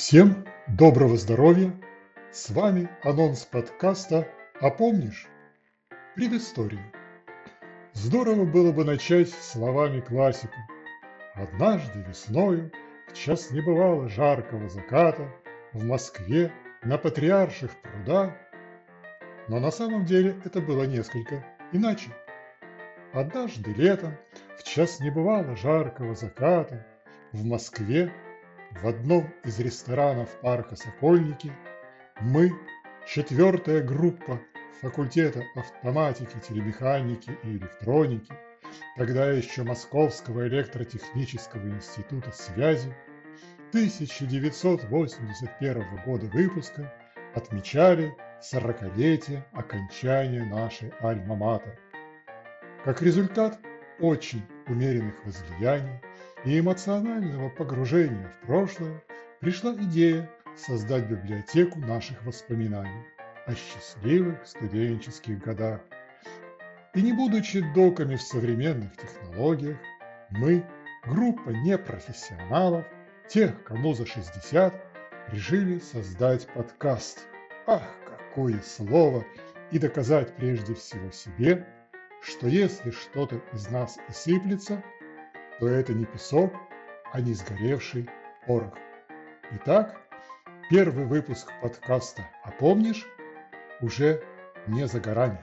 Всем доброго здоровья! С вами анонс подкаста «А помнишь?» Предыстория. Здорово было бы начать словами классика. Однажды весною, в час небывало жаркого заката, в Москве на Патриарших прудах. Но на самом деле это было несколько иначе. Однажды летом, в час небывало жаркого заката, в Москве в одном из ресторанов парка «Сокольники» мы, четвертая группа факультета автоматики, телемеханики и электроники, тогда еще Московского электротехнического института связи, 1981 года выпуска отмечали сорокалетие окончания нашей альма-матер. Как результат очень умеренных возлияний и эмоционального погружения в прошлое пришла идея создать библиотеку наших воспоминаний о счастливых студенческих годах. И не будучи доками в современных технологиях, мы, группа непрофессионалов, тех, кому за 60, решили создать подкаст. Ах, какое слово! И доказать прежде всего себе, что если что-то из нас и сыплется – то это не песок, а не сгоревший порох. Итак, первый выпуск подкаста «А помнишь?» уже не за горами.